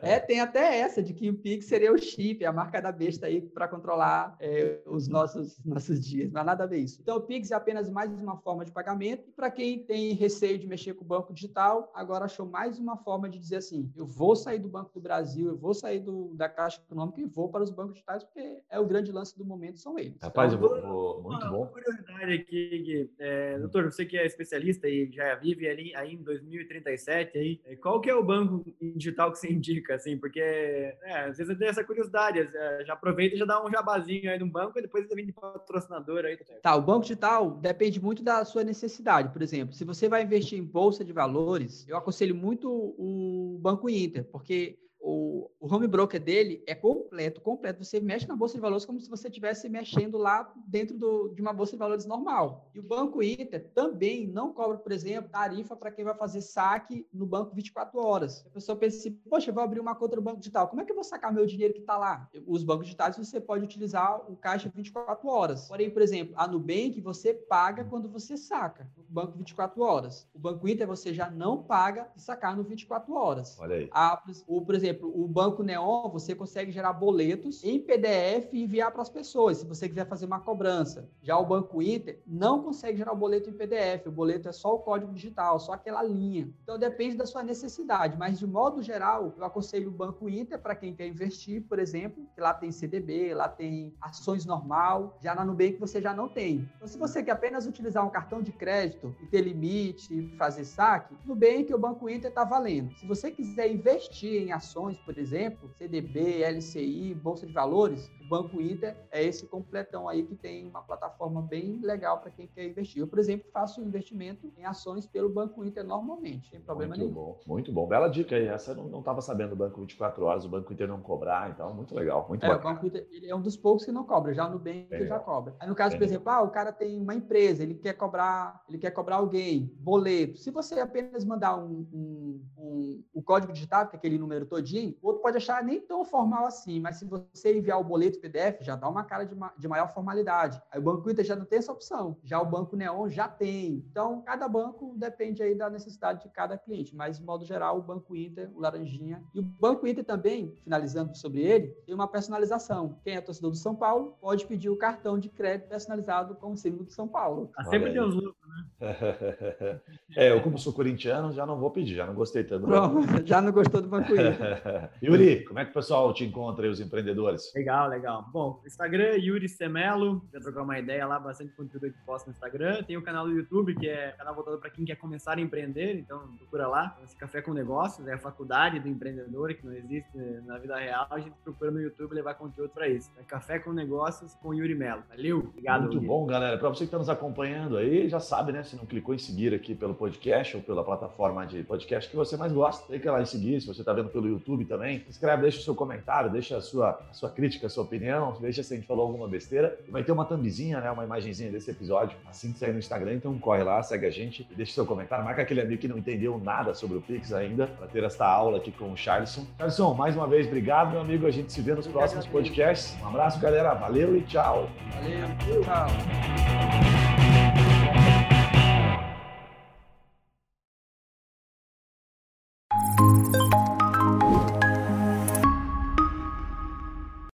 é, tem até essa, de que o Pix seria o chip, a marca da besta aí para controlar é, os nossos, nossos dias, não há nada a ver isso. Então, o Pix é apenas mais uma forma de pagamento, e para quem tem receio de mexer com o banco digital, agora achou mais uma forma de dizer assim, eu vou sair do Banco do Brasil, eu vou sair do, da Caixa Econômica e vou para os bancos digitais, porque é o grande lance do momento, são eles. Rapaz, então, eu vou, vou muito uma, bom. Uma curiosidade aqui, é, doutor, você que é especialista e já vive ali aí em 2037, aí, é, qual que é o banco digital que você indica, assim? Porque é, às vezes eu tenho essa curiosidade, é, já aproveita e já dá um jabazinho aí no banco e depois você vem de patrocinador aí. Tá, tá, o banco digital depende muito da sua necessidade. Por exemplo, se você vai investir em bolsa de valores, eu aconselho muito o Banco Inter, porque o, o home broker dele é completo, completo. Você mexe na bolsa de valores como se você estivesse mexendo lá dentro do, de uma bolsa de valores normal. E o Banco Inter também não cobra, por exemplo, tarifa para quem vai fazer saque no banco 24 horas. A pessoa pensa assim, poxa, eu vou abrir uma conta no banco digital. Como é que eu vou sacar meu dinheiro que está lá? Os bancos digitais você pode utilizar o caixa 24 horas. Porém, por exemplo, a Nubank você paga quando você saca no banco 24 horas. O Banco Inter você já não paga e sacar no 24 horas. Olha aí. A, o, por exemplo, exemplo, o Banco Neon, você consegue gerar boletos em PDF e enviar para as pessoas, se você quiser fazer uma cobrança. Já o Banco Inter não consegue gerar o boleto em PDF, o boleto é só o código digital, só aquela linha. Então depende da sua necessidade, mas de modo geral, eu aconselho o Banco Inter para quem quer investir, por exemplo, que lá tem CDB, lá tem ações normal, já na Nubank você já não tem. Então se você quer apenas utilizar um cartão de crédito e ter limite fazer saque, Nubank o Banco Inter está valendo. Se você quiser investir em ações ações, por exemplo, CDB, LCI, Bolsa de Valores, o Banco Inter é esse completão aí que tem uma plataforma bem legal para quem quer investir. Eu, por exemplo, faço investimento em ações pelo Banco Inter normalmente, sem problema muito nenhum. Bom, muito bom. Bela dica aí. Essa eu não estava sabendo do Banco 24 horas, o Banco Inter não cobrar, então muito legal, muito é, bacana. O Banco Inter ele é um dos poucos que não cobra, já no Nubank é. já cobra. Aí no caso, por exemplo, ah, o cara tem uma empresa, ele quer cobrar, ele quer cobrar alguém, boleto. Se você apenas mandar um, um, um o código digital, que é aquele número todinho, o outro pode achar nem tão formal assim, mas se você enviar o boleto PDF, já dá uma cara de, ma de maior formalidade. Aí o Banco Inter já não tem essa opção, já o Banco Neon já tem. Então, cada banco depende aí da necessidade de cada cliente, mas de modo geral, o Banco Inter, o Laranjinha. E o Banco Inter também, finalizando sobre ele, tem uma personalização. Quem é torcedor do São Paulo pode pedir o cartão de crédito personalizado com o símbolo do São Paulo. Ah, sempre tem lucros né? é, eu como sou corintiano, já não vou pedir, já não gostei tanto. Pronto, já não gostou do Banco Yuri, como é que o pessoal te encontra aí, os empreendedores? Legal, legal. Bom, Instagram, Yuri Semelo, pra trocar uma ideia lá, bastante conteúdo que posto no Instagram. Tem o canal do YouTube, que é canal voltado para quem quer começar a empreender, então procura lá. Esse Café com Negócios, é a faculdade do empreendedor, que não existe na vida real, a gente procura no YouTube levar conteúdo para isso. É Café com Negócios com Yuri Melo. Valeu, obrigado. Muito Yuri. bom, galera. Para você que está nos acompanhando aí, já sabe, né? Se não clicou em seguir aqui pelo podcast ou pela plataforma de podcast que você mais gosta, ir lá em seguir. Se você está vendo pelo YouTube também, se inscreve, deixa o seu comentário, deixa a sua, a sua crítica, a sua opinião, deixa se a gente falou alguma besteira. Vai ter uma thumbzinha, né? Uma imagenzinha desse episódio assim que sair no Instagram, então corre lá, segue a gente e deixa seu comentário. Marca aquele amigo que não entendeu nada sobre o Pix ainda, para ter esta aula aqui com o Charleston. Charleston, mais uma vez, obrigado, meu amigo. A gente se vê nos próximos podcasts. Um abraço, galera. Valeu e tchau. Valeu, tchau.